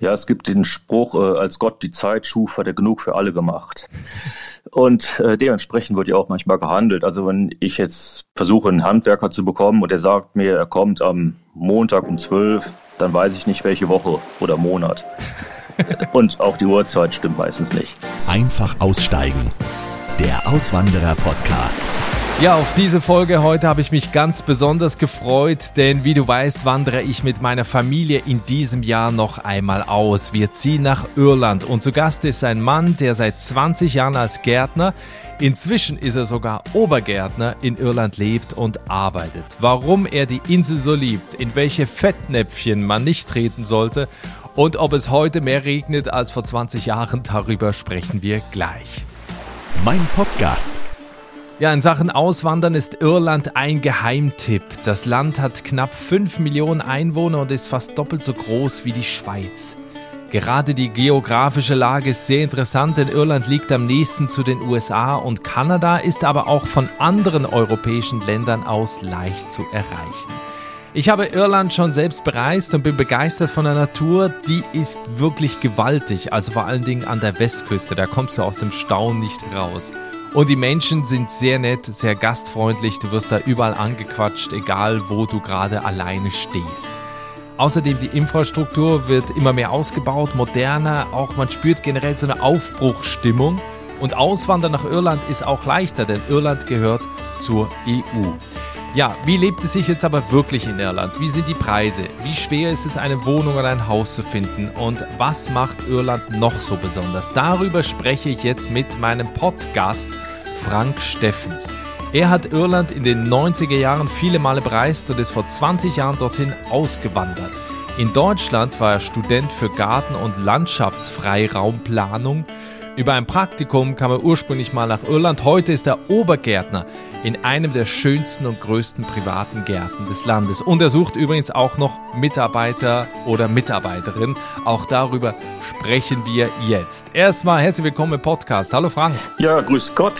Ja, es gibt den Spruch, äh, als Gott die Zeit schuf, hat er genug für alle gemacht. Und äh, dementsprechend wird ja auch manchmal gehandelt. Also wenn ich jetzt versuche, einen Handwerker zu bekommen und er sagt mir, er kommt am Montag um zwölf, dann weiß ich nicht, welche Woche oder Monat. und auch die Uhrzeit stimmt meistens nicht. Einfach aussteigen. Der Auswanderer-Podcast. Ja, auf diese Folge heute habe ich mich ganz besonders gefreut, denn wie du weißt, wandere ich mit meiner Familie in diesem Jahr noch einmal aus. Wir ziehen nach Irland und zu Gast ist ein Mann, der seit 20 Jahren als Gärtner, inzwischen ist er sogar Obergärtner, in Irland lebt und arbeitet. Warum er die Insel so liebt, in welche Fettnäpfchen man nicht treten sollte und ob es heute mehr regnet als vor 20 Jahren, darüber sprechen wir gleich. Mein Podcast ja, in Sachen Auswandern ist Irland ein Geheimtipp. Das Land hat knapp 5 Millionen Einwohner und ist fast doppelt so groß wie die Schweiz. Gerade die geografische Lage ist sehr interessant, denn Irland liegt am nächsten zu den USA und Kanada ist aber auch von anderen europäischen Ländern aus leicht zu erreichen. Ich habe Irland schon selbst bereist und bin begeistert von der Natur. Die ist wirklich gewaltig, also vor allen Dingen an der Westküste. Da kommst du aus dem Staunen nicht raus. Und die Menschen sind sehr nett, sehr gastfreundlich. Du wirst da überall angequatscht, egal wo du gerade alleine stehst. Außerdem die Infrastruktur wird immer mehr ausgebaut, moderner. Auch man spürt generell so eine Aufbruchstimmung. Und Auswandern nach Irland ist auch leichter, denn Irland gehört zur EU. Ja, wie lebt es sich jetzt aber wirklich in Irland? Wie sind die Preise? Wie schwer ist es, eine Wohnung oder ein Haus zu finden? Und was macht Irland noch so besonders? Darüber spreche ich jetzt mit meinem Podcast Frank Steffens. Er hat Irland in den 90er Jahren viele Male bereist und ist vor 20 Jahren dorthin ausgewandert. In Deutschland war er Student für Garten- und Landschaftsfreiraumplanung. Über ein Praktikum kam er ursprünglich mal nach Irland. Heute ist er Obergärtner in einem der schönsten und größten privaten Gärten des Landes. Und er sucht übrigens auch noch Mitarbeiter oder Mitarbeiterin. Auch darüber sprechen wir jetzt. Erstmal herzlich willkommen im Podcast. Hallo Frank. Ja, grüß Gott.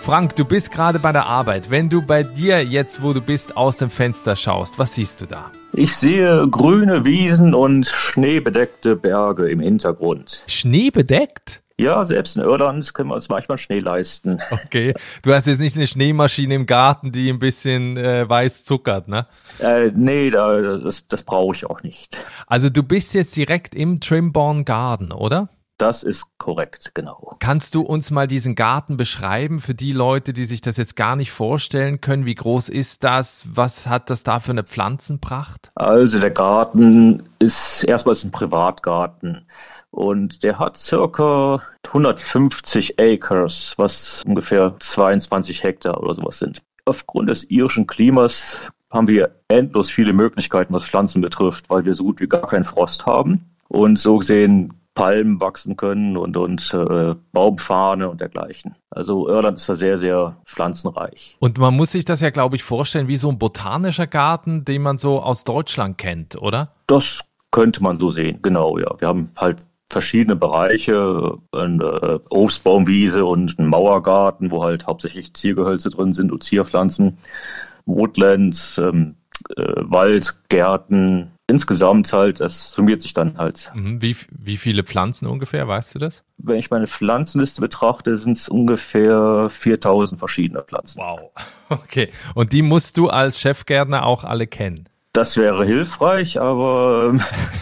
Frank, du bist gerade bei der Arbeit. Wenn du bei dir jetzt, wo du bist, aus dem Fenster schaust, was siehst du da? Ich sehe grüne Wiesen und schneebedeckte Berge im Hintergrund. Schneebedeckt? Ja, selbst in Irland können wir uns manchmal Schnee leisten. Okay. Du hast jetzt nicht eine Schneemaschine im Garten, die ein bisschen äh, weiß zuckert, ne? Äh, nee, da, das, das brauche ich auch nicht. Also du bist jetzt direkt im Trimborn Garden, oder? Das ist korrekt, genau. Kannst du uns mal diesen Garten beschreiben für die Leute, die sich das jetzt gar nicht vorstellen können? Wie groß ist das? Was hat das da für eine Pflanzenpracht? Also der Garten ist erstmal ein Privatgarten. Und der hat circa 150 Acres, was ungefähr 22 Hektar oder sowas sind. Aufgrund des irischen Klimas haben wir endlos viele Möglichkeiten, was Pflanzen betrifft, weil wir so gut wie gar keinen Frost haben. Und so gesehen Palmen wachsen können und, und äh, Baumfahne und dergleichen. Also Irland ist da sehr, sehr pflanzenreich. Und man muss sich das ja, glaube ich, vorstellen wie so ein botanischer Garten, den man so aus Deutschland kennt, oder? Das könnte man so sehen, genau, ja. Wir haben halt verschiedene Bereiche, eine Obstbaumwiese und ein Mauergarten, wo halt hauptsächlich Ziergehölze drin sind und Zierpflanzen, Woodlands, ähm, äh, Waldgärten. Insgesamt halt, das summiert sich dann halt. Mhm. Wie, wie viele Pflanzen ungefähr, weißt du das? Wenn ich meine Pflanzenliste betrachte, sind es ungefähr 4000 verschiedene Pflanzen. Wow. Okay. Und die musst du als Chefgärtner auch alle kennen? Das wäre hilfreich, aber ähm,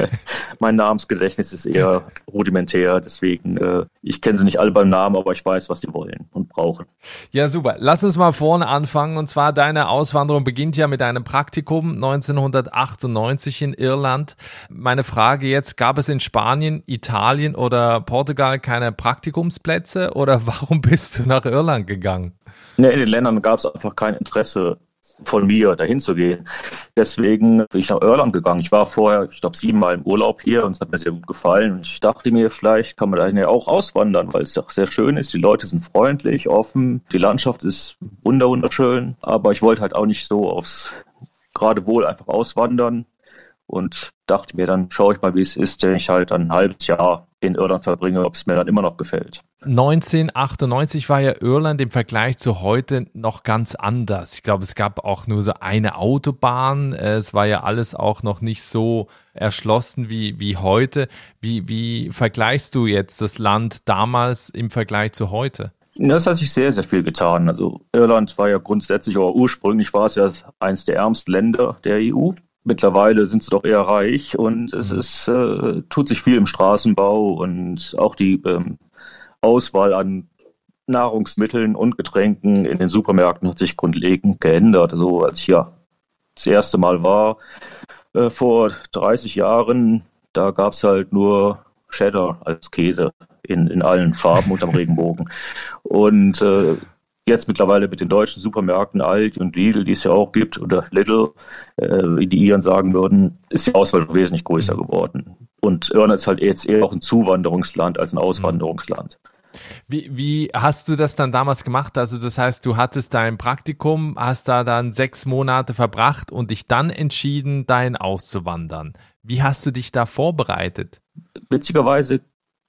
mein Namensgedächtnis ist eher rudimentär. Deswegen, äh, ich kenne sie nicht alle beim Namen, aber ich weiß, was sie wollen und brauchen. Ja, super. Lass uns mal vorne anfangen. Und zwar deine Auswanderung beginnt ja mit einem Praktikum 1998 in Irland. Meine Frage jetzt, gab es in Spanien, Italien oder Portugal keine Praktikumsplätze oder warum bist du nach Irland gegangen? Nee, in den Ländern gab es einfach kein Interesse von mir, dahin zu gehen. Deswegen bin ich nach Irland gegangen. Ich war vorher, ich glaube, siebenmal im Urlaub hier und es hat mir sehr gut gefallen. Und ich dachte mir, vielleicht kann man dahin ja auch auswandern, weil es doch sehr schön ist. Die Leute sind freundlich, offen, die Landschaft ist wunderschön. Aber ich wollte halt auch nicht so aufs geradewohl einfach auswandern und dachte mir, dann schaue ich mal, wie es ist, wenn ich halt ein halbes Jahr in Irland verbringe, ob es mir dann immer noch gefällt. 1998 war ja Irland im Vergleich zu heute noch ganz anders. Ich glaube, es gab auch nur so eine Autobahn. Es war ja alles auch noch nicht so erschlossen wie, wie heute. Wie, wie vergleichst du jetzt das Land damals im Vergleich zu heute? Das hat sich sehr, sehr viel getan. Also Irland war ja grundsätzlich, oder ursprünglich war es ja eines der ärmsten Länder der EU. Mittlerweile sind sie doch eher reich und es mhm. ist, äh, tut sich viel im Straßenbau und auch die ähm, Auswahl an Nahrungsmitteln und Getränken in den Supermärkten hat sich grundlegend geändert. Also als ich ja das erste Mal war, äh, vor 30 Jahren, da gab es halt nur Cheddar als Käse in, in allen Farben unterm Regenbogen. Und äh, jetzt mittlerweile mit den deutschen Supermärkten Aldi und Lidl, die es ja auch gibt, oder Lidl, äh, wie die Iren sagen würden, ist die Auswahl wesentlich größer geworden. Und Irland ist halt jetzt eher auch ein Zuwanderungsland als ein Auswanderungsland. Wie, wie hast du das dann damals gemacht? Also das heißt, du hattest dein Praktikum, hast da dann sechs Monate verbracht und dich dann entschieden, dahin auszuwandern. Wie hast du dich da vorbereitet? Witzigerweise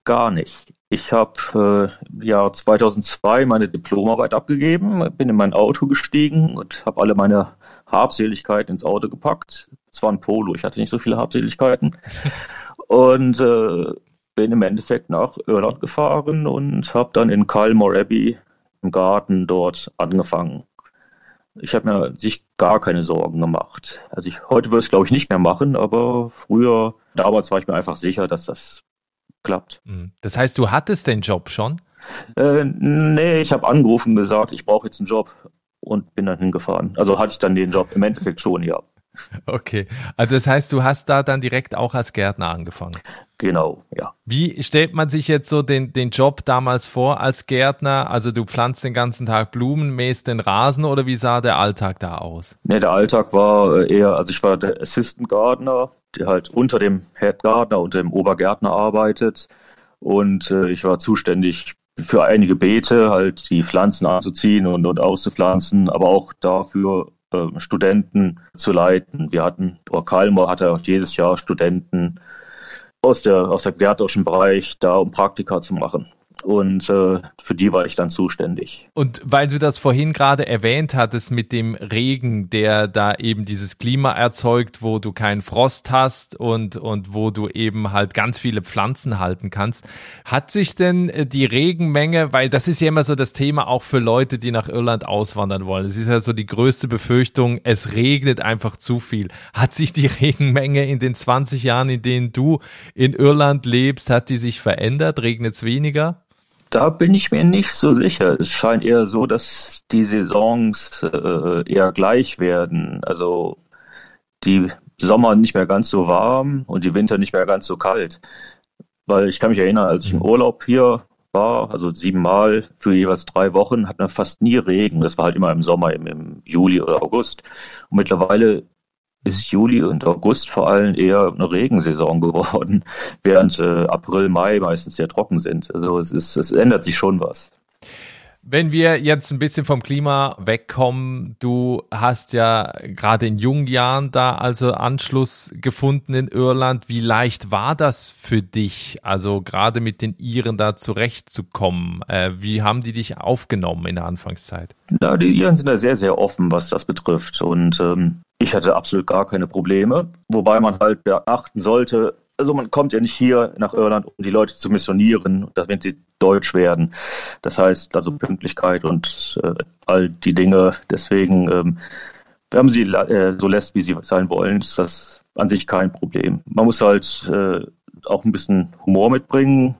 gar nicht. Ich habe äh, Jahr 2002 meine Diplomarbeit abgegeben, bin in mein Auto gestiegen und habe alle meine Habseligkeiten ins Auto gepackt. Es war ein Polo, ich hatte nicht so viele Habseligkeiten. und äh, bin im Endeffekt nach Irland gefahren und habe dann in Calmore Abbey im Garten dort angefangen. Ich habe mir sich gar keine Sorgen gemacht. Also ich, heute würde ich es glaube ich nicht mehr machen, aber früher, damals war ich mir einfach sicher, dass das klappt. Mhm. Das heißt, du hattest den Job schon? Äh, nee, ich habe angerufen und gesagt, ich brauche jetzt einen Job und bin dann hingefahren. Also hatte ich dann den Job im Endeffekt schon, ja. Okay, also das heißt, du hast da dann direkt auch als Gärtner angefangen. Genau, ja. Wie stellt man sich jetzt so den, den Job damals vor als Gärtner? Also du pflanzt den ganzen Tag Blumen, mähst den Rasen oder wie sah der Alltag da aus? Ne, der Alltag war äh, eher, also ich war der Assistant Gardener, der halt unter dem Head Gardener und dem Obergärtner arbeitet. Und äh, ich war zuständig für einige Beete, halt die Pflanzen anzuziehen und, und auszupflanzen, aber auch dafür, äh, Studenten zu leiten. Wir hatten, Kalmar hatte auch jedes Jahr Studenten aus der, aus der gärtnerischen Bereich da, um Praktika zu machen und äh, für die war ich dann zuständig. Und weil du das vorhin gerade erwähnt hattest mit dem Regen, der da eben dieses Klima erzeugt, wo du keinen Frost hast und, und wo du eben halt ganz viele Pflanzen halten kannst, hat sich denn äh, die Regenmenge, weil das ist ja immer so das Thema auch für Leute, die nach Irland auswandern wollen. Es ist ja so die größte Befürchtung, es regnet einfach zu viel. Hat sich die Regenmenge in den 20 Jahren, in denen du in Irland lebst, hat die sich verändert? Regnet es weniger? Da bin ich mir nicht so sicher. Es scheint eher so, dass die Saisons äh, eher gleich werden. Also die Sommer nicht mehr ganz so warm und die Winter nicht mehr ganz so kalt. Weil ich kann mich erinnern, als ich im mhm. Urlaub hier war, also siebenmal für jeweils drei Wochen, hat man fast nie Regen. Das war halt immer im Sommer, im, im Juli oder August. Und mittlerweile ist Juli und August vor allem eher eine Regensaison geworden, während äh, April, Mai meistens sehr trocken sind. Also es ist, es ändert sich schon was. Wenn wir jetzt ein bisschen vom Klima wegkommen, du hast ja gerade in jungen Jahren da also Anschluss gefunden in Irland. Wie leicht war das für dich, also gerade mit den Iren da zurechtzukommen? Äh, wie haben die dich aufgenommen in der Anfangszeit? Na, die Iren sind da sehr, sehr offen, was das betrifft. Und ähm, ich hatte absolut gar keine Probleme, wobei man halt beachten sollte, also man kommt ja nicht hier nach Irland, um die Leute zu missionieren, wenn sie deutsch werden. Das heißt also Pünktlichkeit und äh, all die Dinge. Deswegen, ähm, wenn man sie äh, so lässt, wie sie sein wollen, ist das an sich kein Problem. Man muss halt äh, auch ein bisschen Humor mitbringen,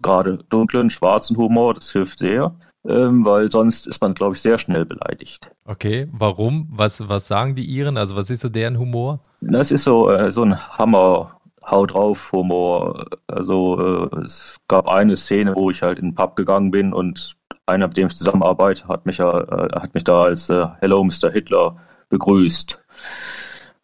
gerade dunklen, schwarzen Humor, das hilft sehr ähm, weil sonst ist man, glaube ich, sehr schnell beleidigt. Okay, warum? Was, was sagen die Iren? Also was ist so deren Humor? Das ist so, äh, so ein Hammer. Hau drauf Humor. Also äh, es gab eine Szene, wo ich halt in den Pub gegangen bin und einer, mit dem ich zusammenarbeite, hat mich ja, äh, hat mich da als äh, Hello Mr. Hitler begrüßt.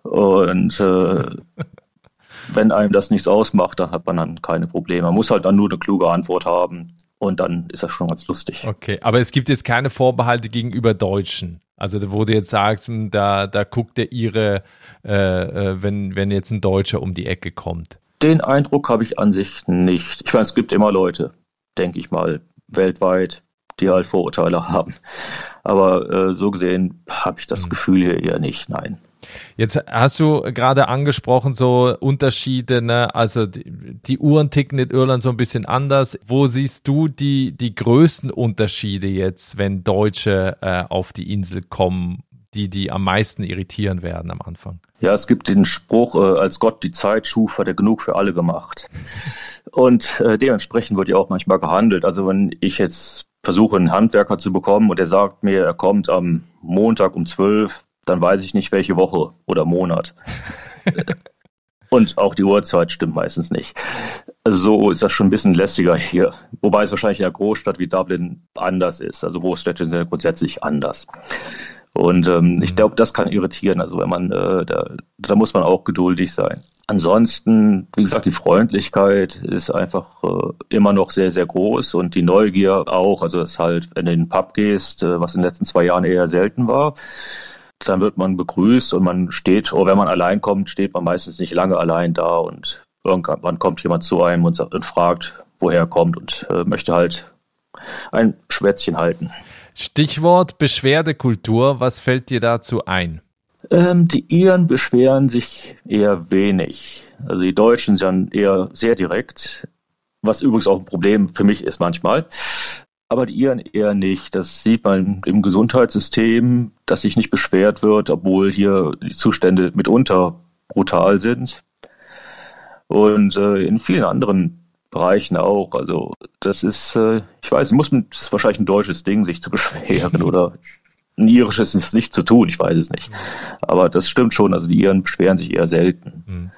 Und äh, wenn einem das nichts ausmacht, dann hat man dann keine Probleme. Man muss halt dann nur eine kluge Antwort haben. Und dann ist das schon ganz lustig. Okay, aber es gibt jetzt keine Vorbehalte gegenüber Deutschen. Also wo du jetzt sagst, hm, da, da guckt er ihre, äh, äh, wenn, wenn jetzt ein Deutscher um die Ecke kommt. Den Eindruck habe ich an sich nicht. Ich meine, es gibt immer Leute, denke ich mal, weltweit, die halt Vorurteile haben. Aber äh, so gesehen habe ich das mhm. Gefühl hier eher nicht, nein. Jetzt hast du gerade angesprochen, so Unterschiede, ne? also die, die, Uhren ticken in Irland so ein bisschen anders. Wo siehst du die, die größten Unterschiede jetzt, wenn Deutsche äh, auf die Insel kommen, die, die am meisten irritieren werden am Anfang? Ja, es gibt den Spruch, äh, als Gott die Zeit schuf, hat er genug für alle gemacht. Und äh, dementsprechend wird ja auch manchmal gehandelt. Also wenn ich jetzt versuche, einen Handwerker zu bekommen und er sagt mir, er kommt am Montag um zwölf, dann weiß ich nicht, welche Woche oder Monat. Und auch die Uhrzeit stimmt meistens nicht. Also so ist das schon ein bisschen lästiger hier. Wobei es wahrscheinlich in einer Großstadt wie Dublin anders ist. Also Großstädte sind ja grundsätzlich anders. Und ähm, ich mhm. glaube, das kann irritieren. Also wenn man, äh, da, da muss man auch geduldig sein. Ansonsten, wie gesagt, die Freundlichkeit ist einfach äh, immer noch sehr, sehr groß und die Neugier auch. Also das halt, wenn du in den Pub gehst, äh, was in den letzten zwei Jahren eher selten war, dann wird man begrüßt und man steht, oder wenn man allein kommt, steht man meistens nicht lange allein da und irgendwann kommt jemand zu einem und, sagt, und fragt, woher er kommt und äh, möchte halt ein Schwätzchen halten. Stichwort Beschwerdekultur, was fällt dir dazu ein? Ähm, die Iren beschweren sich eher wenig. Also die Deutschen sind eher sehr direkt, was übrigens auch ein Problem für mich ist manchmal aber die Iren eher nicht. Das sieht man im Gesundheitssystem, dass sich nicht beschwert wird, obwohl hier die Zustände mitunter brutal sind. Und äh, in vielen anderen Bereichen auch. Also das ist, äh, ich weiß, muss das ist wahrscheinlich ein deutsches Ding, sich zu beschweren oder ein irisches ist nicht zu tun, ich weiß es nicht. Aber das stimmt schon, also die Iren beschweren sich eher selten. Mhm.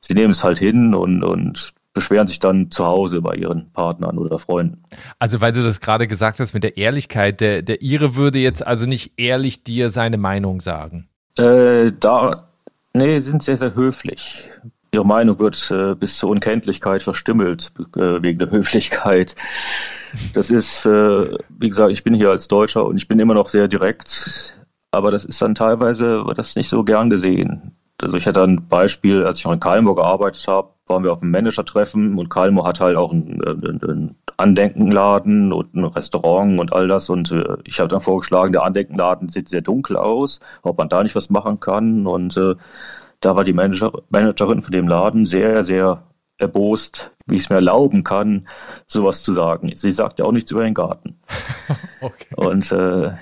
Sie nehmen es halt hin und, und beschweren sich dann zu Hause bei ihren Partnern oder Freunden. Also weil du das gerade gesagt hast mit der Ehrlichkeit, der, der Ire würde jetzt also nicht ehrlich dir seine Meinung sagen. Äh, da, nee, sind sehr, sehr höflich. Ihre Meinung wird äh, bis zur Unkenntlichkeit verstümmelt äh, wegen der Höflichkeit. Das ist, äh, wie gesagt, ich bin hier als Deutscher und ich bin immer noch sehr direkt, aber das ist dann teilweise wird das nicht so gern gesehen. Also ich hatte ein Beispiel, als ich noch in Kalmburg gearbeitet habe, waren wir auf einem Manager-Treffen und Kalmo hat halt auch einen, einen Andenkenladen und ein Restaurant und all das. Und äh, ich habe dann vorgeschlagen, der Andenkenladen sieht sehr dunkel aus, ob man da nicht was machen kann. Und äh, da war die Manager, Managerin von dem Laden sehr, sehr erbost, wie ich es mir erlauben kann, sowas zu sagen. Sie sagt ja auch nichts über den Garten. okay. Und äh,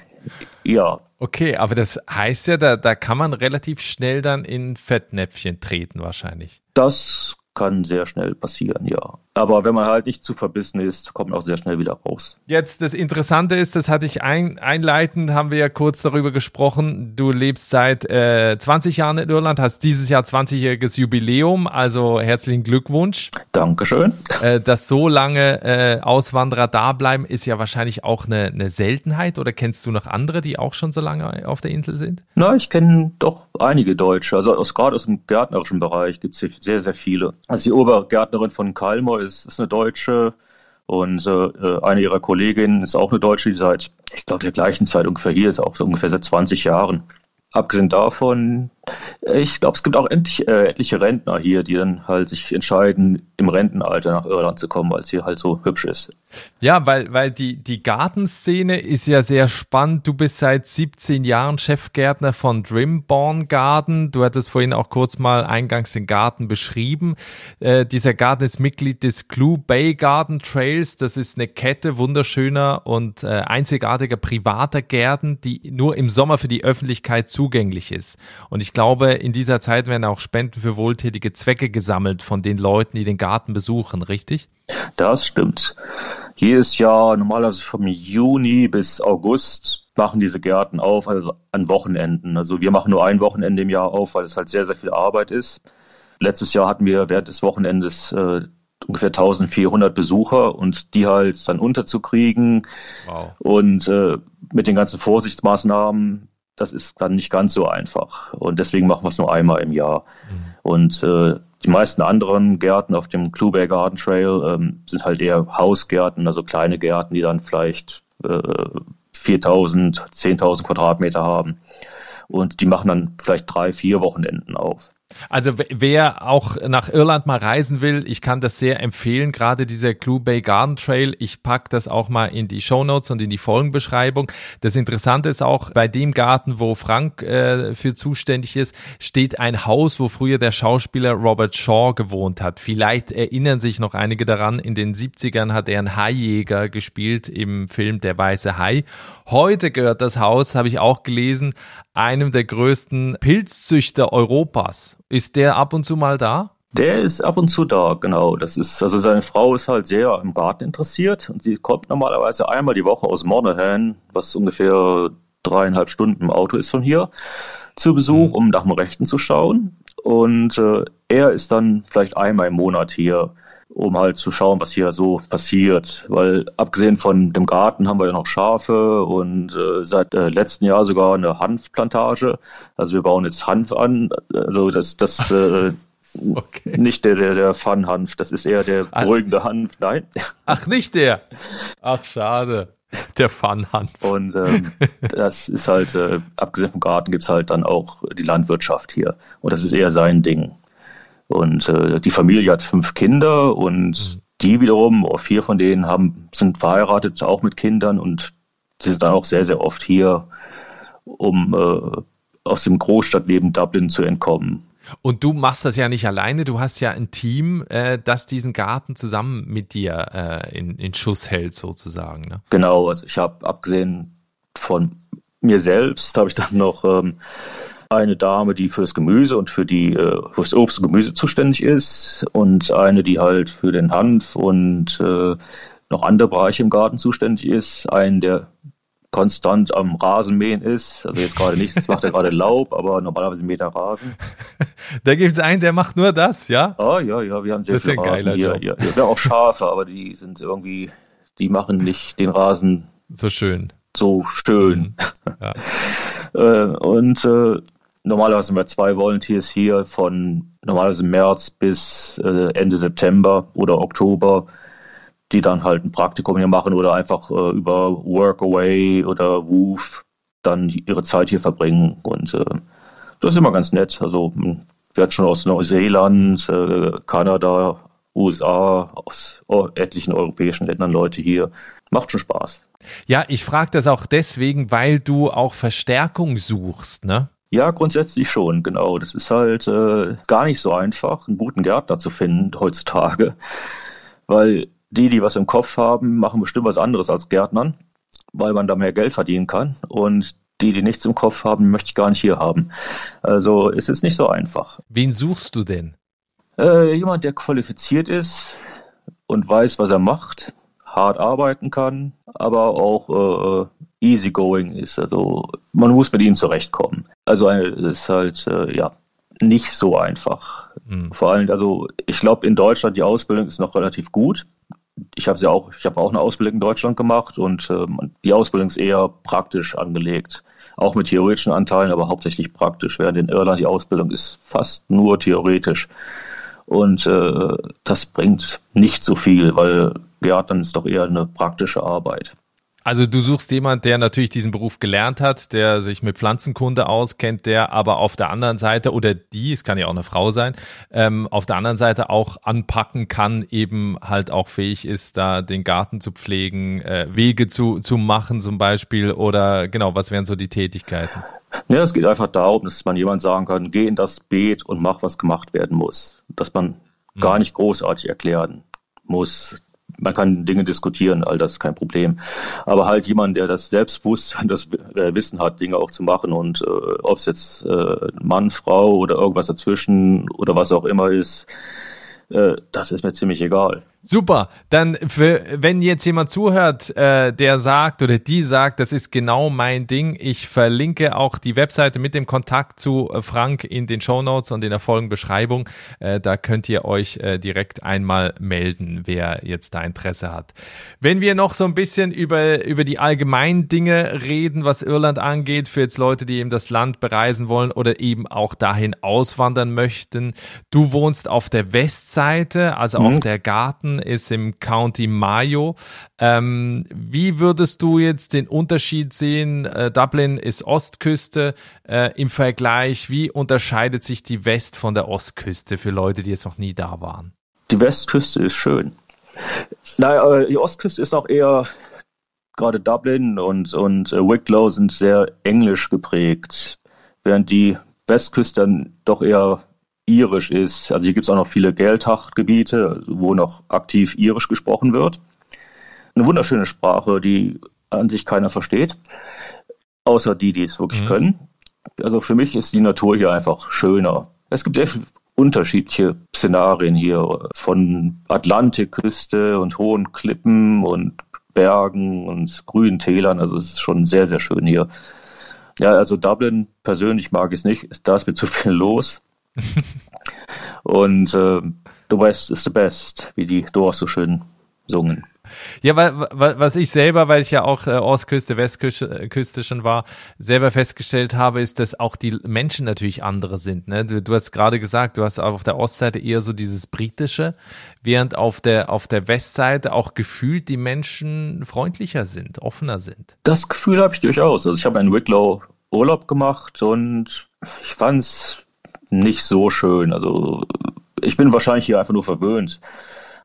ja, Okay, aber das heißt ja, da, da kann man relativ schnell dann in Fettnäpfchen treten wahrscheinlich. Das kann sehr schnell passieren, ja. Aber wenn man halt nicht zu verbissen ist, kommt man auch sehr schnell wieder raus. Jetzt das Interessante ist, das hatte ich ein, einleitend, haben wir ja kurz darüber gesprochen. Du lebst seit äh, 20 Jahren in Irland, hast dieses Jahr 20-jähriges Jubiläum, also herzlichen Glückwunsch. Dankeschön. Äh, dass so lange äh, Auswanderer da bleiben, ist ja wahrscheinlich auch eine, eine Seltenheit. Oder kennst du noch andere, die auch schon so lange auf der Insel sind? Na, ich kenne doch einige Deutsche. Also aus, gerade aus dem gärtnerischen Bereich gibt es sehr, sehr viele. Also die Obergärtnerin von Kalmar ist, ist eine Deutsche und äh, eine ihrer Kolleginnen ist auch eine Deutsche, die seit, ich glaube, der gleichen Zeit ungefähr hier ist, auch so ungefähr seit 20 Jahren. Abgesehen davon, ich glaube, es gibt auch endlich, äh, etliche Rentner hier, die dann halt sich entscheiden, im Rentenalter nach Irland zu kommen, weil es hier halt so hübsch ist. Ja, weil, weil die, die Gartenszene ist ja sehr spannend. Du bist seit 17 Jahren Chefgärtner von Drimborn Garden. Du hattest vorhin auch kurz mal eingangs den Garten beschrieben. Äh, dieser Garten ist Mitglied des Clue Bay Garden Trails. Das ist eine Kette wunderschöner und äh, einzigartiger privater Gärten, die nur im Sommer für die Öffentlichkeit zugänglich ist. Und ich glaube, in dieser Zeit werden auch Spenden für wohltätige Zwecke gesammelt von den Leuten, die den Garten besuchen, richtig? Das stimmt. Jedes Jahr, normalerweise vom Juni bis August, machen diese Gärten auf, also an Wochenenden. Also wir machen nur ein Wochenende im Jahr auf, weil es halt sehr, sehr viel Arbeit ist. Letztes Jahr hatten wir während des Wochenendes äh, ungefähr 1400 Besucher und die halt dann unterzukriegen wow. und äh, mit den ganzen Vorsichtsmaßnahmen, das ist dann nicht ganz so einfach. Und deswegen machen wir es nur einmal im Jahr. Mhm. Und äh, die meisten anderen Gärten auf dem Clueberg Garden Trail ähm, sind halt eher Hausgärten, also kleine Gärten, die dann vielleicht äh, 4000, 10.000 Quadratmeter haben. Und die machen dann vielleicht drei, vier Wochenenden auf. Also wer auch nach Irland mal reisen will, ich kann das sehr empfehlen, gerade dieser Glue Bay Garden Trail. Ich pack das auch mal in die Show Notes und in die Folgenbeschreibung. Das Interessante ist auch, bei dem Garten, wo Frank äh, für zuständig ist, steht ein Haus, wo früher der Schauspieler Robert Shaw gewohnt hat. Vielleicht erinnern sich noch einige daran, in den 70ern hat er einen Haijäger gespielt im Film Der Weiße Hai. Heute gehört das Haus, habe ich auch gelesen, einem der größten Pilzzüchter Europas. Ist der ab und zu mal da? Der ist ab und zu da, genau. Das ist, also seine Frau ist halt sehr im Garten interessiert und sie kommt normalerweise einmal die Woche aus Monaghan, was ungefähr dreieinhalb Stunden im Auto ist von hier, zu Besuch, mhm. um nach dem Rechten zu schauen. Und äh, er ist dann vielleicht einmal im Monat hier um halt zu schauen, was hier so passiert. Weil abgesehen von dem Garten haben wir ja noch Schafe und äh, seit äh, letzten Jahr sogar eine Hanfplantage. Also wir bauen jetzt Hanf an. Also das, das äh, okay. nicht der, der, der Fun-Hanf, das ist eher der beruhigende Hanf. Nein. Ach, nicht der. Ach, schade. Der Fun-Hanf. Und ähm, das ist halt, äh, abgesehen vom Garten gibt's halt dann auch die Landwirtschaft hier. Und das ist eher sein Ding. Und äh, die Familie hat fünf Kinder und mhm. die wiederum, oh, vier von denen haben, sind verheiratet, auch mit Kindern und die sind dann auch sehr, sehr oft hier, um äh, aus dem Großstadtleben Dublin zu entkommen. Und du machst das ja nicht alleine, du hast ja ein Team, äh, das diesen Garten zusammen mit dir äh, in, in Schuss hält, sozusagen. Ne? Genau, also ich habe abgesehen von mir selbst, habe ich dann noch ähm, eine Dame, die fürs Gemüse und für die äh, fürs Obst und Gemüse zuständig ist und eine, die halt für den Hanf und äh, noch andere Bereiche im Garten zuständig ist, einen, der konstant am Rasenmähen ist. Also jetzt gerade nicht, jetzt macht er gerade Laub, aber normalerweise mäht er Rasen. Da gibt es einen, der macht nur das, ja? Ah, ja, ja, wir haben sehr das viel Rasen hier. Job. Ja, wir haben auch Schafe, aber die sind irgendwie, die machen nicht den Rasen so schön. So schön. Mhm. Ja. Äh, und äh, Normalerweise haben wir zwei Volunteers hier von normalerweise März bis äh, Ende September oder Oktober, die dann halt ein Praktikum hier machen oder einfach äh, über Workaway oder Woof dann ihre Zeit hier verbringen. Und äh, das ist immer ganz nett. Also wir hatten schon aus Neuseeland, Kanada, USA, aus etlichen europäischen Ländern Leute hier. Macht schon Spaß. Ja, ich frage das auch deswegen, weil du auch Verstärkung suchst, ne? Ja, grundsätzlich schon, genau. Das ist halt äh, gar nicht so einfach, einen guten Gärtner zu finden heutzutage, weil die, die was im Kopf haben, machen bestimmt was anderes als Gärtnern, weil man da mehr Geld verdienen kann. Und die, die nichts im Kopf haben, möchte ich gar nicht hier haben. Also es ist nicht so einfach. Wen suchst du denn? Äh, jemand, der qualifiziert ist und weiß, was er macht, hart arbeiten kann, aber auch äh, easygoing ist. Also man muss mit ihnen zurechtkommen. Also es ist halt äh, ja nicht so einfach. Mhm. Vor allem, also ich glaube in Deutschland die Ausbildung ist noch relativ gut. Ich habe ja auch, ich habe auch eine Ausbildung in Deutschland gemacht und äh, die Ausbildung ist eher praktisch angelegt. Auch mit theoretischen Anteilen, aber hauptsächlich praktisch, während in Irland die Ausbildung ist fast nur theoretisch. Und äh, das bringt nicht so viel, weil Gärtnern ist doch eher eine praktische Arbeit. Also du suchst jemand, der natürlich diesen Beruf gelernt hat, der sich mit Pflanzenkunde auskennt, der aber auf der anderen Seite oder die, es kann ja auch eine Frau sein, ähm, auf der anderen Seite auch anpacken kann, eben halt auch fähig ist, da den Garten zu pflegen, äh, Wege zu, zu machen zum Beispiel oder genau, was wären so die Tätigkeiten? Ja, es geht einfach darum, dass man jemand sagen kann, geh in das Beet und mach, was gemacht werden muss. Dass man mhm. gar nicht großartig erklären muss man kann Dinge diskutieren, all das ist kein Problem. Aber halt jemand, der das Selbstbewusstsein, das äh, Wissen hat, Dinge auch zu machen und äh, ob es jetzt äh, Mann, Frau oder irgendwas dazwischen oder was auch immer ist, äh, das ist mir ziemlich egal. Super. Dann, für, wenn jetzt jemand zuhört, äh, der sagt oder die sagt, das ist genau mein Ding, ich verlinke auch die Webseite mit dem Kontakt zu äh, Frank in den Show Notes und in der Folgenbeschreibung. Äh, da könnt ihr euch äh, direkt einmal melden, wer jetzt da Interesse hat. Wenn wir noch so ein bisschen über, über die allgemeinen Dinge reden, was Irland angeht, für jetzt Leute, die eben das Land bereisen wollen oder eben auch dahin auswandern möchten. Du wohnst auf der Westseite, also mhm. auf der Garten Boston ist im County Mayo. Ähm, wie würdest du jetzt den Unterschied sehen? Äh, Dublin ist Ostküste äh, im Vergleich. Wie unterscheidet sich die West von der Ostküste für Leute, die jetzt noch nie da waren? Die Westküste ist schön. Naja, die Ostküste ist auch eher, gerade Dublin und, und Wicklow sind sehr englisch geprägt, während die Westküste dann doch eher irisch ist. Also hier gibt es auch noch viele Geldhachtgebiete, wo noch aktiv irisch gesprochen wird. Eine wunderschöne Sprache, die an sich keiner versteht, außer die, die es wirklich mhm. können. Also für mich ist die Natur hier einfach schöner. Es gibt sehr viele unterschiedliche Szenarien hier, von Atlantikküste und hohen Klippen und Bergen und grünen Tälern. Also es ist schon sehr, sehr schön hier. Ja, also Dublin persönlich mag ich es nicht. Da ist mir zu viel los. Und äh, The West is the best, wie die Doors so schön sungen. Ja, was ich selber, weil ich ja auch äh, Ostküste, Westküste Küste schon war, selber festgestellt habe, ist, dass auch die Menschen natürlich andere sind. Ne? Du, du hast gerade gesagt, du hast auf der Ostseite eher so dieses britische, während auf der, auf der Westseite auch gefühlt die Menschen freundlicher sind, offener sind. Das Gefühl habe ich durchaus. Also ich habe in Wicklow Urlaub gemacht und ich fand es nicht so schön. Also ich bin wahrscheinlich hier einfach nur verwöhnt,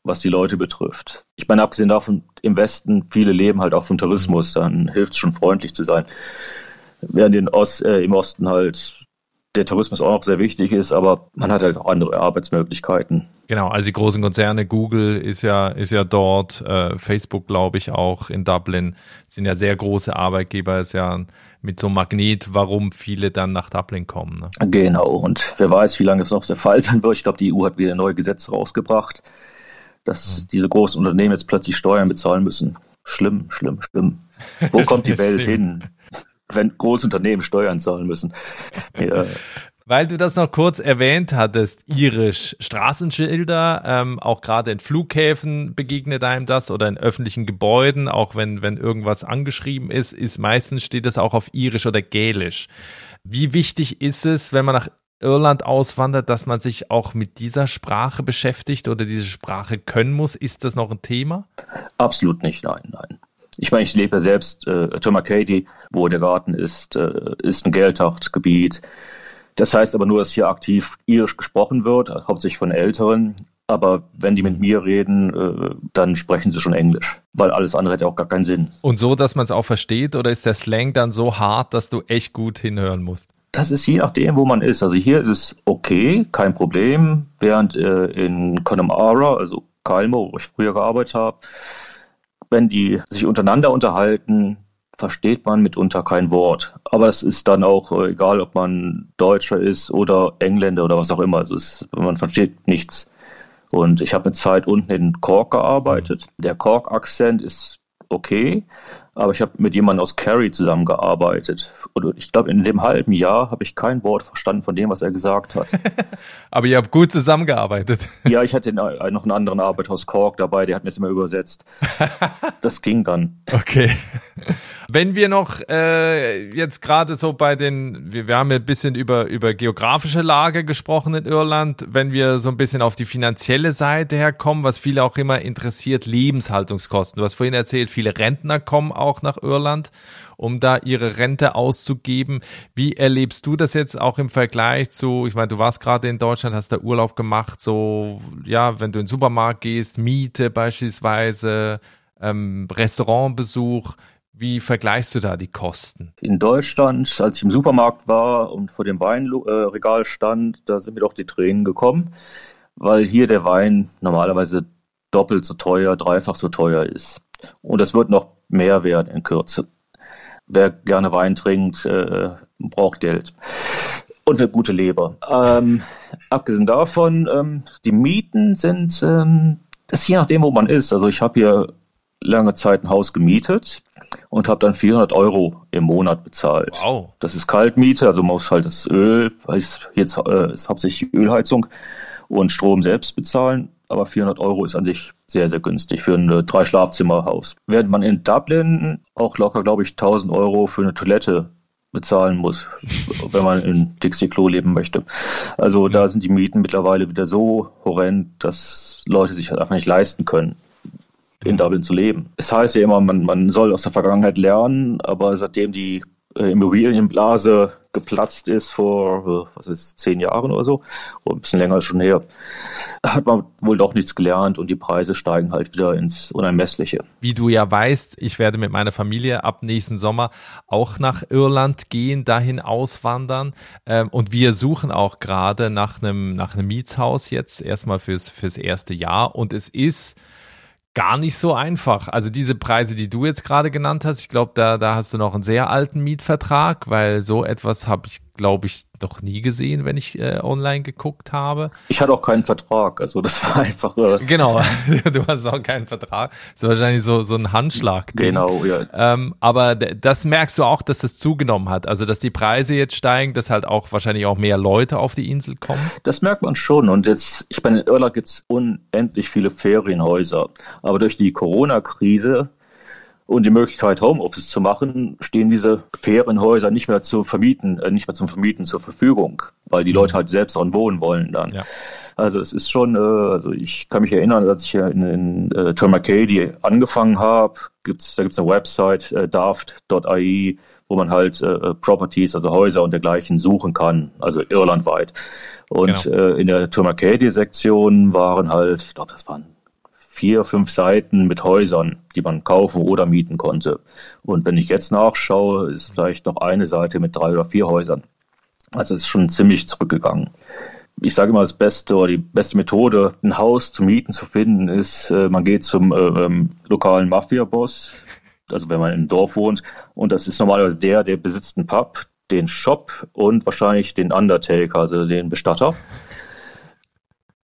was die Leute betrifft. Ich meine, abgesehen davon, im Westen, viele leben halt auch vom Tourismus, dann hilft es schon freundlich zu sein. Während in Ost, äh, im Osten halt der Tourismus auch noch sehr wichtig ist, aber man hat halt auch andere Arbeitsmöglichkeiten. Genau, also die großen Konzerne, Google ist ja, ist ja dort, äh, Facebook glaube ich auch in Dublin, sind ja sehr große Arbeitgeber, ist ja mit so einem Magnet, warum viele dann nach Dublin kommen. Ne? Genau, und wer weiß, wie lange es noch der Fall sein wird. Ich glaube, die EU hat wieder neue Gesetze rausgebracht, dass mhm. diese großen Unternehmen jetzt plötzlich Steuern bezahlen müssen. Schlimm, schlimm, schlimm. Wo kommt die Welt hin, wenn große Unternehmen Steuern zahlen müssen? Ja. Weil du das noch kurz erwähnt hattest, irisch. Straßenschilder, ähm, auch gerade in Flughäfen begegnet einem das oder in öffentlichen Gebäuden, auch wenn, wenn irgendwas angeschrieben ist, ist meistens steht das auch auf irisch oder gälisch. Wie wichtig ist es, wenn man nach Irland auswandert, dass man sich auch mit dieser Sprache beschäftigt oder diese Sprache können muss? Ist das noch ein Thema? Absolut nicht, nein, nein. Ich meine, ich lebe selbst, äh, Tomakady, wo der Garten ist, äh, ist ein Geldhachtgebiet. Das heißt aber nur, dass hier aktiv irisch gesprochen wird, hauptsächlich von Älteren. Aber wenn die mit mir reden, äh, dann sprechen sie schon Englisch, weil alles andere hätte auch gar keinen Sinn. Und so, dass man es auch versteht, oder ist der Slang dann so hart, dass du echt gut hinhören musst? Das ist je nachdem, wo man ist. Also hier ist es okay, kein Problem, während äh, in Connemara, also Calmo, wo ich früher gearbeitet habe, wenn die sich untereinander unterhalten, versteht man mitunter kein Wort. Aber es ist dann auch äh, egal, ob man Deutscher ist oder Engländer oder was auch immer. Also es, man versteht nichts. Und ich habe eine Zeit unten in Cork gearbeitet. Der Cork-Akzent ist okay, aber ich habe mit jemandem aus Kerry zusammengearbeitet. Und ich glaube, in dem halben Jahr habe ich kein Wort verstanden von dem, was er gesagt hat. aber ihr habt gut zusammengearbeitet. ja, ich hatte noch einen anderen Arbeiter aus Cork dabei, der hat mir das immer übersetzt. das ging dann. Okay. Wenn wir noch äh, jetzt gerade so bei den, wir, wir haben ja ein bisschen über, über geografische Lage gesprochen in Irland, wenn wir so ein bisschen auf die finanzielle Seite herkommen, was viele auch immer interessiert, Lebenshaltungskosten. Du hast vorhin erzählt, viele Rentner kommen auch auch nach Irland, um da ihre Rente auszugeben. Wie erlebst du das jetzt auch im Vergleich zu, ich meine, du warst gerade in Deutschland, hast da Urlaub gemacht, so, ja, wenn du in den Supermarkt gehst, Miete beispielsweise, ähm, Restaurantbesuch, wie vergleichst du da die Kosten? In Deutschland, als ich im Supermarkt war und vor dem Weinregal stand, da sind mir doch die Tränen gekommen, weil hier der Wein normalerweise doppelt so teuer, dreifach so teuer ist. Und das wird noch mehr werden in Kürze. Wer gerne Wein trinkt, äh, braucht Geld. Und eine gute Leber. Ähm, abgesehen davon, ähm, die Mieten sind, ähm, das ist je nachdem, wo man ist. Also ich habe hier lange Zeit ein Haus gemietet und habe dann 400 Euro im Monat bezahlt. Wow. Das ist Kaltmiete, also man muss halt das Öl, jetzt äh, ist hauptsächlich Ölheizung und Strom selbst bezahlen aber 400 Euro ist an sich sehr, sehr günstig für ein äh, Drei-Schlafzimmer-Haus. Während man in Dublin auch locker, glaube ich, 1000 Euro für eine Toilette bezahlen muss, wenn man in Dixie-Klo leben möchte. Also da sind die Mieten mittlerweile wieder so horrend, dass Leute sich halt einfach nicht leisten können, in Dublin zu leben. Es heißt ja immer, man, man soll aus der Vergangenheit lernen, aber seitdem die Immobilienblase geplatzt ist vor, äh, was ist, zehn Jahren oder so, oder ein bisschen länger schon her, hat man wohl doch nichts gelernt und die Preise steigen halt wieder ins Unermessliche. Wie du ja weißt, ich werde mit meiner Familie ab nächsten Sommer auch nach Irland gehen, dahin auswandern. Ähm, und wir suchen auch gerade nach einem, nach einem Mietshaus jetzt erstmal fürs, fürs erste Jahr. Und es ist gar nicht so einfach. Also diese Preise, die du jetzt gerade genannt hast, ich glaube, da, da hast du noch einen sehr alten Mietvertrag, weil so etwas habe ich glaube ich, noch nie gesehen, wenn ich äh, online geguckt habe. Ich hatte auch keinen Vertrag, also das war einfach. Äh genau, du hast auch keinen Vertrag. Das ist wahrscheinlich so, so ein Handschlag. -Ding. Genau, ja. Ähm, aber das merkst du auch, dass das zugenommen hat. Also, dass die Preise jetzt steigen, dass halt auch wahrscheinlich auch mehr Leute auf die Insel kommen. Das merkt man schon. Und jetzt, ich meine, in Irland gibt es unendlich viele Ferienhäuser. Aber durch die Corona-Krise und die Möglichkeit, Homeoffice zu machen, stehen diese Ferienhäuser nicht mehr zu vermieten, äh, nicht mehr zum Vermieten zur Verfügung, weil die mhm. Leute halt selbst dran wohnen wollen dann. Ja. Also es ist schon, äh, also ich kann mich erinnern, als ich hier in, in äh, Termacady angefangen habe, gibt's, da gibt's eine Website, äh, daft.ai, wo man halt äh, Properties, also Häuser und dergleichen suchen kann, also irlandweit. Und genau. äh, in der Termacady-Sektion waren halt, ich glaube, das waren vier, fünf Seiten mit Häusern, die man kaufen oder mieten konnte. Und wenn ich jetzt nachschaue, ist vielleicht noch eine Seite mit drei oder vier Häusern. Also ist schon ziemlich zurückgegangen. Ich sage immer, das Beste oder die beste Methode, ein Haus zu mieten zu finden, ist, äh, man geht zum äh, ähm, lokalen Mafia-Boss, also wenn man im Dorf wohnt, und das ist normalerweise der, der besitzt einen Pub, den Shop und wahrscheinlich den Undertaker, also den Bestatter.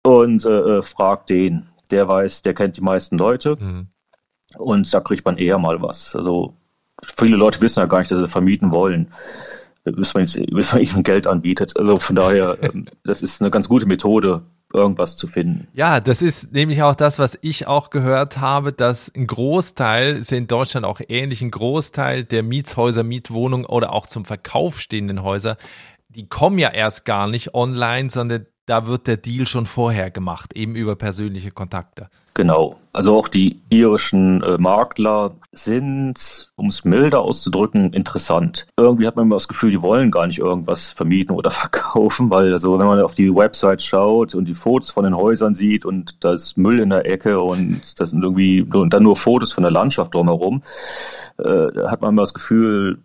Und äh, äh fragt den, der weiß, der kennt die meisten Leute. Mhm. Und da kriegt man eher mal was. Also viele Leute wissen ja gar nicht, dass sie vermieten wollen, bis man, bis man ihnen Geld anbietet. Also von daher, ähm, das ist eine ganz gute Methode, irgendwas zu finden. Ja, das ist nämlich auch das, was ich auch gehört habe, dass ein Großteil, ist in Deutschland auch ähnlich, ein Großteil der Mietshäuser, Mietwohnungen oder auch zum Verkauf stehenden Häuser, die kommen ja erst gar nicht online, sondern da wird der Deal schon vorher gemacht, eben über persönliche Kontakte. Genau. Also auch die irischen äh, Makler sind, um es milder auszudrücken, interessant. Irgendwie hat man immer das Gefühl, die wollen gar nicht irgendwas vermieten oder verkaufen, weil also wenn man auf die Website schaut und die Fotos von den Häusern sieht und da ist Müll in der Ecke und das sind irgendwie und dann nur Fotos von der Landschaft drumherum, äh, hat man immer das Gefühl,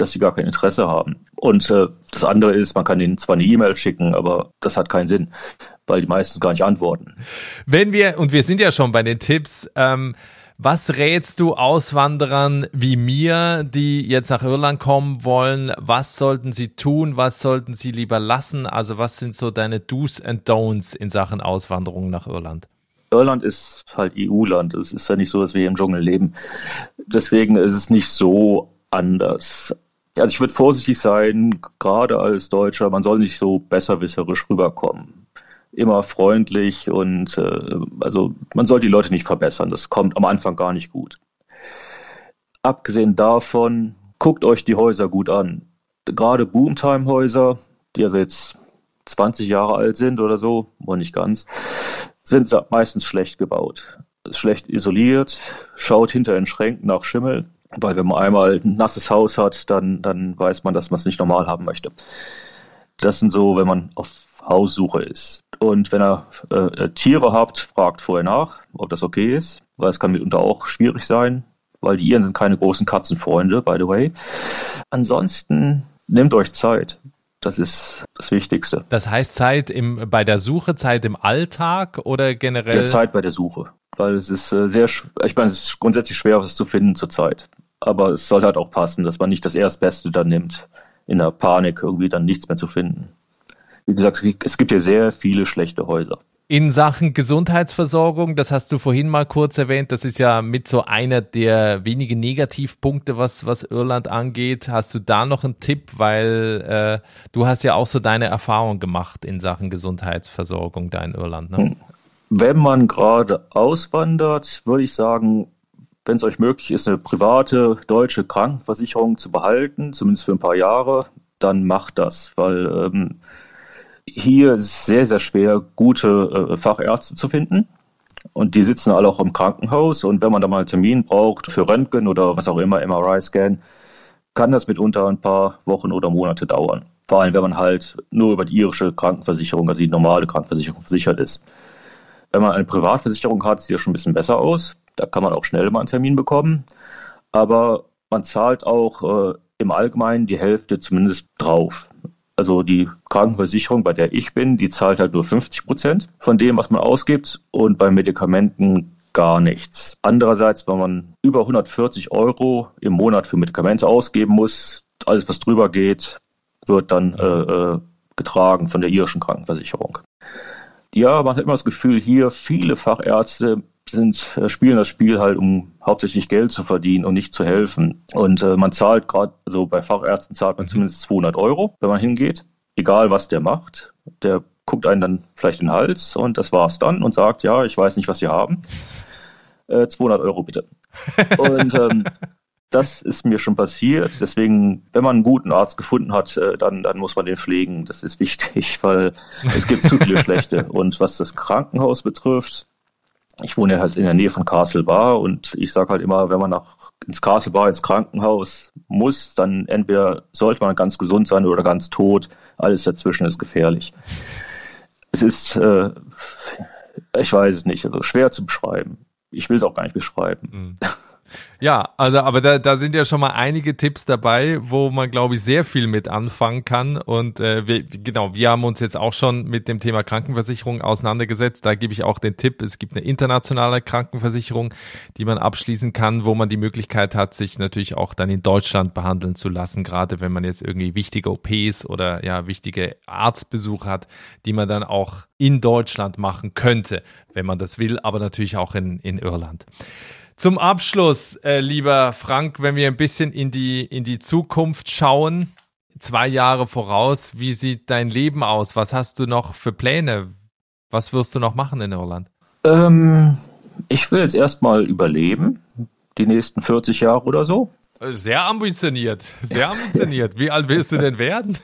dass sie gar kein Interesse haben. Und äh, das andere ist, man kann ihnen zwar eine E-Mail schicken, aber das hat keinen Sinn, weil die meistens gar nicht antworten. Wenn wir, und wir sind ja schon bei den Tipps, ähm, was rätst du Auswanderern wie mir, die jetzt nach Irland kommen wollen? Was sollten sie tun? Was sollten sie lieber lassen? Also was sind so deine Do's and Don'ts in Sachen Auswanderung nach Irland? Irland ist halt EU-Land. Es ist ja nicht so, dass wir hier im Dschungel leben. Deswegen ist es nicht so anders. Also ich würde vorsichtig sein, gerade als Deutscher, man soll nicht so besserwisserisch rüberkommen. Immer freundlich und äh, also man soll die Leute nicht verbessern. Das kommt am Anfang gar nicht gut. Abgesehen davon, guckt euch die Häuser gut an. Gerade Boomtime-Häuser, die also jetzt 20 Jahre alt sind oder so, wohl nicht ganz, sind meistens schlecht gebaut. Schlecht isoliert, schaut hinter den Schränken nach Schimmel weil wenn man einmal ein nasses Haus hat, dann, dann weiß man, dass man es nicht normal haben möchte. Das sind so, wenn man auf Haussuche ist. Und wenn ihr äh, Tiere habt, fragt vorher nach, ob das okay ist, weil es kann mitunter auch schwierig sein, weil die Iren sind keine großen Katzenfreunde, by the way. Ansonsten nehmt euch Zeit. Das ist das Wichtigste. Das heißt Zeit im, bei der Suche, Zeit im Alltag oder generell? Ja, Zeit bei der Suche. Weil es ist äh, sehr, ich meine, es ist grundsätzlich schwer, was zu finden zurzeit aber es soll halt auch passen, dass man nicht das Erstbeste dann nimmt, in der Panik irgendwie dann nichts mehr zu finden. Wie gesagt, es gibt hier sehr viele schlechte Häuser. In Sachen Gesundheitsversorgung, das hast du vorhin mal kurz erwähnt, das ist ja mit so einer der wenigen Negativpunkte, was, was Irland angeht. Hast du da noch einen Tipp, weil äh, du hast ja auch so deine Erfahrung gemacht in Sachen Gesundheitsversorgung da in Irland. Ne? Hm. Wenn man gerade auswandert, würde ich sagen, wenn es euch möglich ist, eine private deutsche Krankenversicherung zu behalten, zumindest für ein paar Jahre, dann macht das, weil ähm, hier ist es sehr, sehr schwer, gute äh, Fachärzte zu finden. Und die sitzen alle auch im Krankenhaus. Und wenn man da mal einen Termin braucht für Röntgen oder was auch immer, MRI-Scan, kann das mitunter ein paar Wochen oder Monate dauern. Vor allem, wenn man halt nur über die irische Krankenversicherung, also die normale Krankenversicherung versichert ist. Wenn man eine Privatversicherung hat, sieht das schon ein bisschen besser aus. Da kann man auch schnell mal einen Termin bekommen. Aber man zahlt auch äh, im Allgemeinen die Hälfte zumindest drauf. Also die Krankenversicherung, bei der ich bin, die zahlt halt nur 50 Prozent von dem, was man ausgibt und bei Medikamenten gar nichts. Andererseits, wenn man über 140 Euro im Monat für Medikamente ausgeben muss, alles was drüber geht, wird dann äh, äh, getragen von der irischen Krankenversicherung. Ja, man hat immer das Gefühl, hier viele Fachärzte sind, äh, spielen das Spiel halt, um hauptsächlich Geld zu verdienen und nicht zu helfen. Und äh, man zahlt gerade, also bei Fachärzten zahlt man mhm. zumindest 200 Euro, wenn man hingeht, egal was der macht. Der guckt einen dann vielleicht in den Hals und das war's dann und sagt, ja, ich weiß nicht, was Sie haben. Äh, 200 Euro bitte. und ähm, das ist mir schon passiert. Deswegen, wenn man einen guten Arzt gefunden hat, äh, dann, dann muss man den pflegen. Das ist wichtig, weil es gibt zu viele schlechte. Und was das Krankenhaus betrifft, ich wohne halt in der Nähe von Castle Bar und ich sage halt immer, wenn man nach ins Castle Bar ins Krankenhaus muss, dann entweder sollte man ganz gesund sein oder ganz tot. Alles dazwischen ist gefährlich. Es ist, äh, ich weiß es nicht, also schwer zu beschreiben. Ich will es auch gar nicht beschreiben. Mhm. Ja, also aber da, da sind ja schon mal einige Tipps dabei, wo man, glaube ich, sehr viel mit anfangen kann. Und äh, wir, genau, wir haben uns jetzt auch schon mit dem Thema Krankenversicherung auseinandergesetzt. Da gebe ich auch den Tipp, es gibt eine internationale Krankenversicherung, die man abschließen kann, wo man die Möglichkeit hat, sich natürlich auch dann in Deutschland behandeln zu lassen, gerade wenn man jetzt irgendwie wichtige OPs oder ja wichtige Arztbesuche hat, die man dann auch in Deutschland machen könnte, wenn man das will, aber natürlich auch in, in Irland. Zum Abschluss, äh, lieber Frank, wenn wir ein bisschen in die, in die Zukunft schauen, zwei Jahre voraus, wie sieht dein Leben aus? Was hast du noch für Pläne? Was wirst du noch machen in Irland? Ähm, ich will jetzt erstmal überleben, die nächsten 40 Jahre oder so. Sehr ambitioniert, sehr ambitioniert. Wie alt willst du denn werden?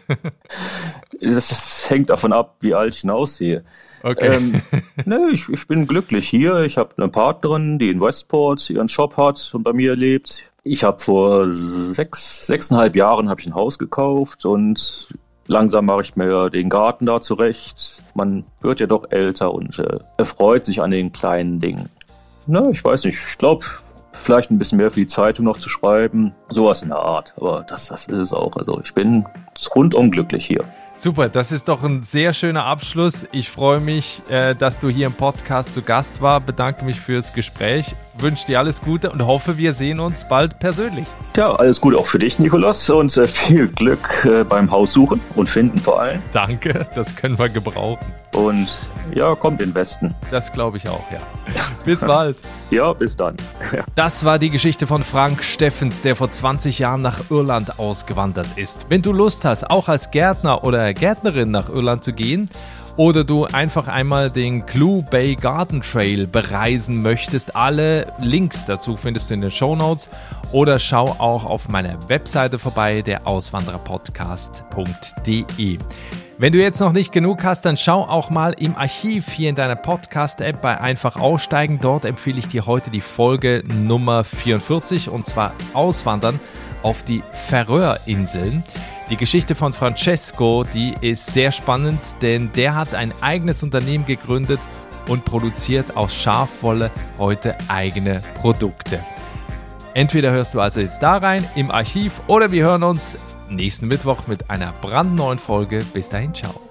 das, das hängt davon ab, wie alt ich hinaussehe. Okay. Ähm, ne, ich, ich bin glücklich hier. Ich habe eine Partnerin, die in Westport ihren Shop hat und bei mir lebt. Ich habe vor sechs, sechseinhalb Jahren habe ich ein Haus gekauft und langsam mache ich mir den Garten da zurecht. Man wird ja doch älter und äh, erfreut sich an den kleinen Dingen. Ne, ich weiß nicht. Ich glaube, vielleicht ein bisschen mehr für die Zeitung noch zu schreiben. Sowas in der Art. Aber das, das ist es auch. Also ich bin rundum glücklich hier. Super, das ist doch ein sehr schöner Abschluss. Ich freue mich, äh, dass du hier im Podcast zu Gast war. Bedanke mich fürs Gespräch, wünsche dir alles Gute und hoffe, wir sehen uns bald persönlich. Ja, alles Gute auch für dich, Nikolas, und äh, viel Glück äh, beim Haussuchen und Finden vor allem. Danke, das können wir gebrauchen. Und ja, kommt in den Westen. Das glaube ich auch, ja. Bis bald. ja, bis dann. Das war die Geschichte von Frank Steffens, der vor 20 Jahren nach Irland ausgewandert ist. Wenn du Lust hast, auch als Gärtner oder Gärtnerin nach Irland zu gehen, oder du einfach einmal den Clue Bay Garden Trail bereisen möchtest, alle Links dazu findest du in den Show Notes oder schau auch auf meiner Webseite vorbei, der Auswandererpodcast.de. Wenn du jetzt noch nicht genug hast, dann schau auch mal im Archiv hier in deiner Podcast-App bei Einfach Aussteigen. Dort empfehle ich dir heute die Folge Nummer 44 und zwar Auswandern auf die Färöerinseln. Die Geschichte von Francesco, die ist sehr spannend, denn der hat ein eigenes Unternehmen gegründet und produziert aus Schafwolle heute eigene Produkte. Entweder hörst du also jetzt da rein im Archiv oder wir hören uns nächsten Mittwoch mit einer brandneuen Folge. Bis dahin, ciao.